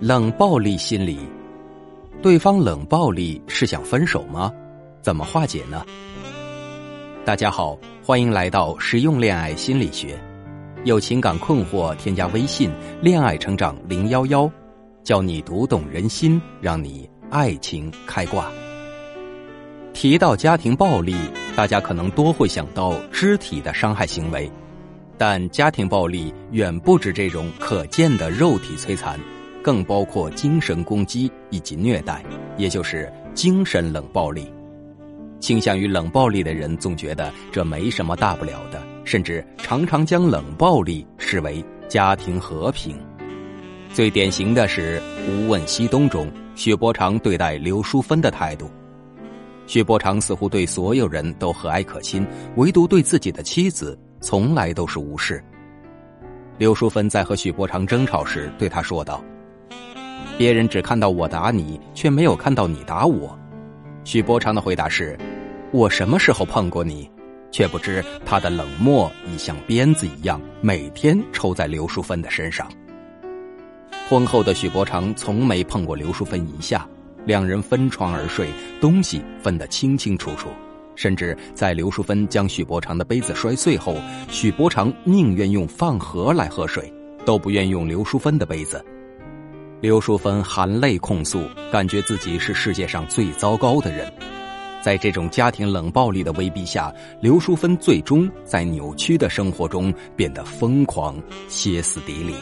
冷暴力心理，对方冷暴力是想分手吗？怎么化解呢？大家好，欢迎来到实用恋爱心理学。有情感困惑，添加微信“恋爱成长零幺幺”，教你读懂人心，让你爱情开挂。提到家庭暴力，大家可能多会想到肢体的伤害行为，但家庭暴力远不止这种可见的肉体摧残。更包括精神攻击以及虐待，也就是精神冷暴力。倾向于冷暴力的人总觉得这没什么大不了的，甚至常常将冷暴力视为家庭和平。最典型的是《无问西东》中许伯常对待刘淑芬的态度。许伯常似乎对所有人都和蔼可亲，唯独对自己的妻子从来都是无视。刘淑芬在和许伯常争吵时对他说道。别人只看到我打你，却没有看到你打我。许伯常的回答是：“我什么时候碰过你？”却不知他的冷漠已像鞭子一样，每天抽在刘淑芬的身上。婚后的许伯常从没碰过刘淑芬一下，两人分床而睡，东西分得清清楚楚。甚至在刘淑芬将许伯常的杯子摔碎后，许伯常宁愿用饭盒来喝水，都不愿用刘淑芬的杯子。刘淑芬含泪控诉，感觉自己是世界上最糟糕的人。在这种家庭冷暴力的威逼下，刘淑芬最终在扭曲的生活中变得疯狂、歇斯底里。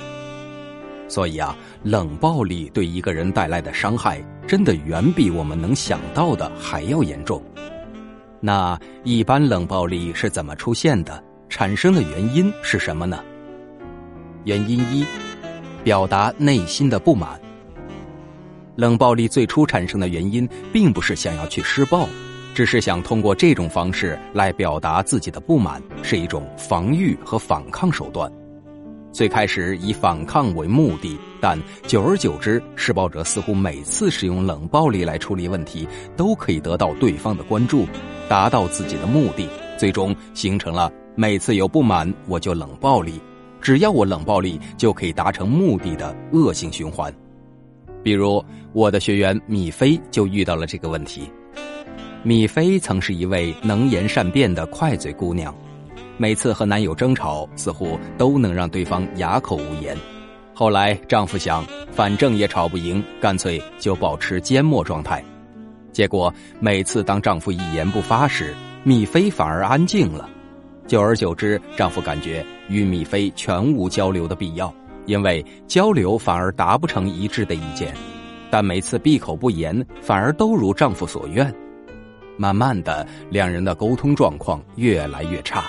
所以啊，冷暴力对一个人带来的伤害，真的远比我们能想到的还要严重。那一般冷暴力是怎么出现的？产生的原因是什么呢？原因一。表达内心的不满。冷暴力最初产生的原因，并不是想要去施暴，只是想通过这种方式来表达自己的不满，是一种防御和反抗手段。最开始以反抗为目的，但久而久之，施暴者似乎每次使用冷暴力来处理问题，都可以得到对方的关注，达到自己的目的，最终形成了每次有不满我就冷暴力。只要我冷暴力就可以达成目的的恶性循环，比如我的学员米菲就遇到了这个问题。米菲曾是一位能言善辩的快嘴姑娘，每次和男友争吵，似乎都能让对方哑口无言。后来丈夫想，反正也吵不赢，干脆就保持缄默状态。结果每次当丈夫一言不发时，米菲反而安静了。久而久之，丈夫感觉与米菲全无交流的必要，因为交流反而达不成一致的意见。但每次闭口不言，反而都如丈夫所愿。慢慢的，两人的沟通状况越来越差，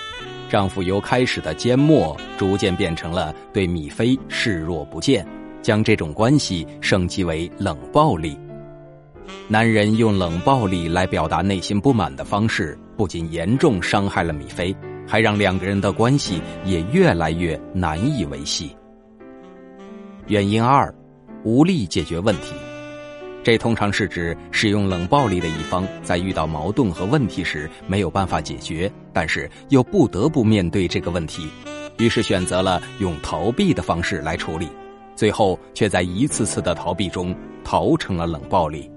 丈夫由开始的缄默，逐渐变成了对米菲视若不见，将这种关系升级为冷暴力。男人用冷暴力来表达内心不满的方式，不仅严重伤害了米菲。还让两个人的关系也越来越难以维系。原因二，无力解决问题。这通常是指使用冷暴力的一方在遇到矛盾和问题时没有办法解决，但是又不得不面对这个问题，于是选择了用逃避的方式来处理，最后却在一次次的逃避中逃成了冷暴力。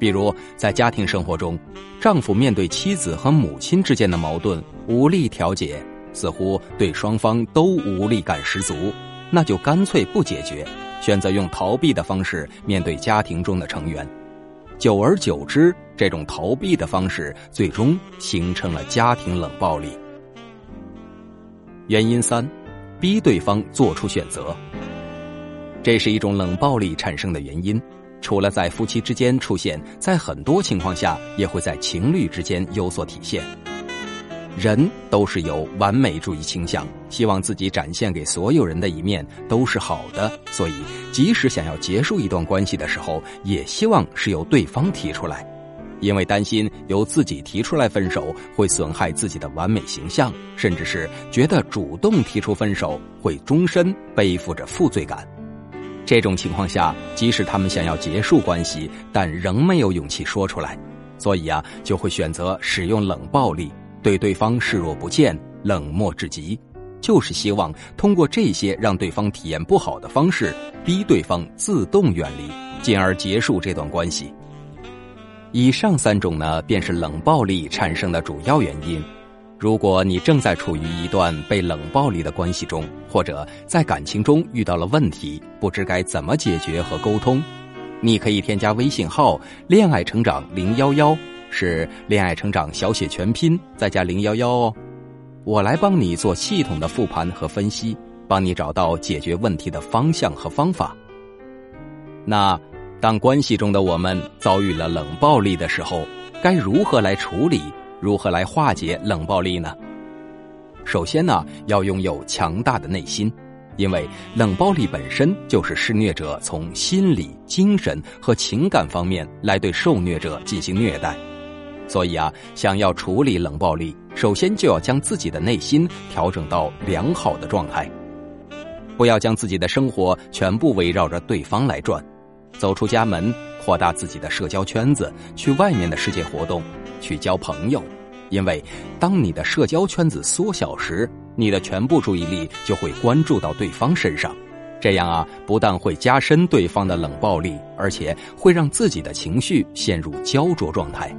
比如在家庭生活中，丈夫面对妻子和母亲之间的矛盾无力调解，似乎对双方都无力感十足，那就干脆不解决，选择用逃避的方式面对家庭中的成员。久而久之，这种逃避的方式最终形成了家庭冷暴力。原因三，逼对方做出选择，这是一种冷暴力产生的原因。除了在夫妻之间出现，在很多情况下也会在情侣之间有所体现。人都是有完美主义倾向，希望自己展现给所有人的一面都是好的，所以即使想要结束一段关系的时候，也希望是由对方提出来，因为担心由自己提出来分手会损害自己的完美形象，甚至是觉得主动提出分手会终身背负着负罪感。这种情况下，即使他们想要结束关系，但仍没有勇气说出来，所以啊，就会选择使用冷暴力，对对方视若不见，冷漠至极。就是希望通过这些让对方体验不好的方式，逼对方自动远离，进而结束这段关系。以上三种呢，便是冷暴力产生的主要原因。如果你正在处于一段被冷暴力的关系中，或者在感情中遇到了问题，不知该怎么解决和沟通，你可以添加微信号“恋爱成长零幺幺”，是“恋爱成长”小写全拼再加零幺幺哦。我来帮你做系统的复盘和分析，帮你找到解决问题的方向和方法。那。当关系中的我们遭遇了冷暴力的时候，该如何来处理？如何来化解冷暴力呢？首先呢，要拥有强大的内心，因为冷暴力本身就是施虐者从心理、精神和情感方面来对受虐者进行虐待。所以啊，想要处理冷暴力，首先就要将自己的内心调整到良好的状态，不要将自己的生活全部围绕着对方来转。走出家门，扩大自己的社交圈子，去外面的世界活动，去交朋友。因为当你的社交圈子缩小时，你的全部注意力就会关注到对方身上。这样啊，不但会加深对方的冷暴力，而且会让自己的情绪陷入焦灼状态。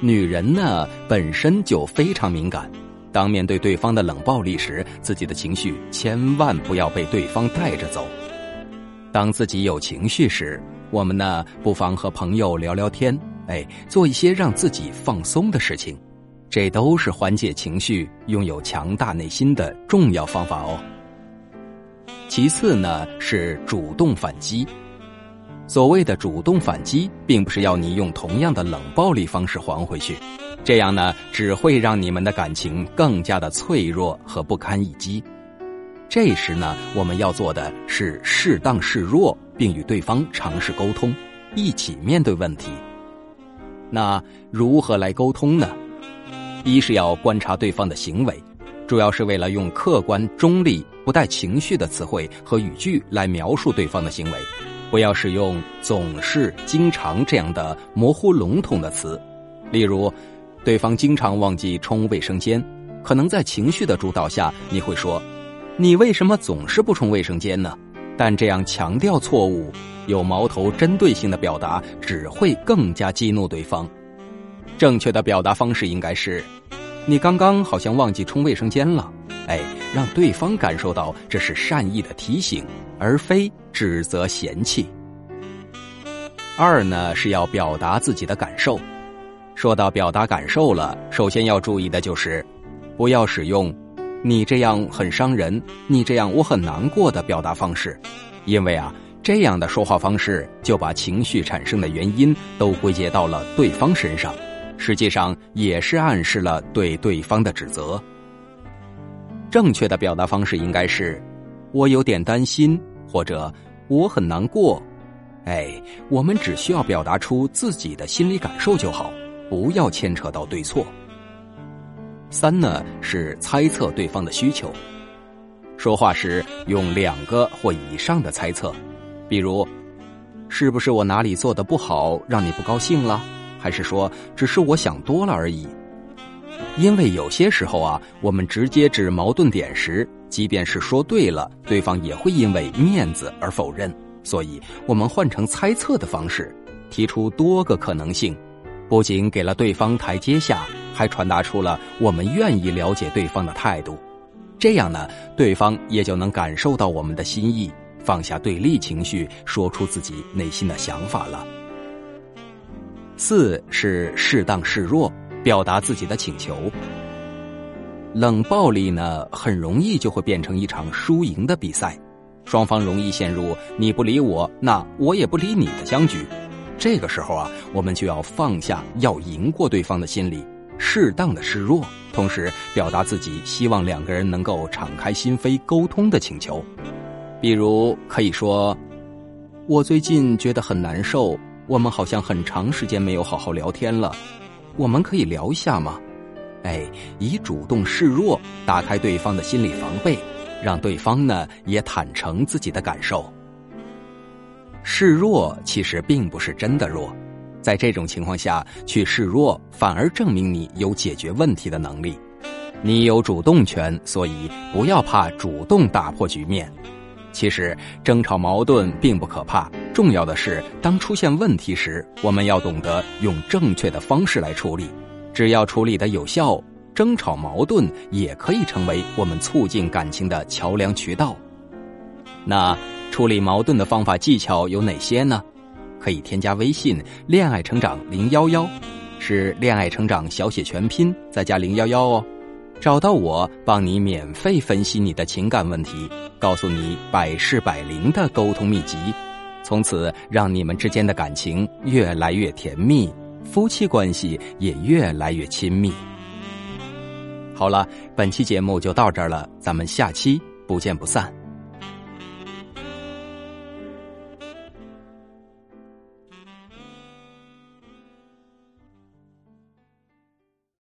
女人呢，本身就非常敏感，当面对对方的冷暴力时，自己的情绪千万不要被对方带着走。当自己有情绪时，我们呢不妨和朋友聊聊天，哎，做一些让自己放松的事情，这都是缓解情绪、拥有强大内心的重要方法哦。其次呢是主动反击。所谓的主动反击，并不是要你用同样的冷暴力方式还回去，这样呢只会让你们的感情更加的脆弱和不堪一击。这时呢，我们要做的是适当示弱，并与对方尝试沟通，一起面对问题。那如何来沟通呢？一是要观察对方的行为，主要是为了用客观、中立、不带情绪的词汇和语句来描述对方的行为，不要使用总是、经常这样的模糊笼统的词。例如，对方经常忘记冲卫生间，可能在情绪的主导下，你会说。你为什么总是不冲卫生间呢？但这样强调错误、有矛头、针对性的表达，只会更加激怒对方。正确的表达方式应该是：你刚刚好像忘记冲卫生间了。哎，让对方感受到这是善意的提醒，而非指责嫌弃。二呢是要表达自己的感受。说到表达感受了，首先要注意的就是，不要使用。你这样很伤人，你这样我很难过的表达方式，因为啊，这样的说话方式就把情绪产生的原因都归结到了对方身上，实际上也是暗示了对对方的指责。正确的表达方式应该是：我有点担心，或者我很难过。哎，我们只需要表达出自己的心理感受就好，不要牵扯到对错。三呢是猜测对方的需求，说话时用两个或以上的猜测，比如，是不是我哪里做的不好让你不高兴了？还是说只是我想多了而已？因为有些时候啊，我们直接指矛盾点时，即便是说对了，对方也会因为面子而否认。所以，我们换成猜测的方式，提出多个可能性，不仅给了对方台阶下。还传达出了我们愿意了解对方的态度，这样呢，对方也就能感受到我们的心意，放下对立情绪，说出自己内心的想法了。四是适当示弱，表达自己的请求。冷暴力呢，很容易就会变成一场输赢的比赛，双方容易陷入你不理我，那我也不理你的僵局。这个时候啊，我们就要放下要赢过对方的心理。适当的示弱，同时表达自己希望两个人能够敞开心扉沟通的请求。比如可以说：“我最近觉得很难受，我们好像很长时间没有好好聊天了，我们可以聊一下吗？”哎，以主动示弱打开对方的心理防备，让对方呢也坦诚自己的感受。示弱其实并不是真的弱。在这种情况下去示弱，反而证明你有解决问题的能力。你有主动权，所以不要怕主动打破局面。其实争吵矛盾并不可怕，重要的是当出现问题时，我们要懂得用正确的方式来处理。只要处理的有效，争吵矛盾也可以成为我们促进感情的桥梁渠道。那处理矛盾的方法技巧有哪些呢？可以添加微信“恋爱成长零幺幺”，是“恋爱成长”小写全拼再加零幺幺哦。找到我，帮你免费分析你的情感问题，告诉你百试百灵的沟通秘籍，从此让你们之间的感情越来越甜蜜，夫妻关系也越来越亲密。好了，本期节目就到这儿了，咱们下期不见不散。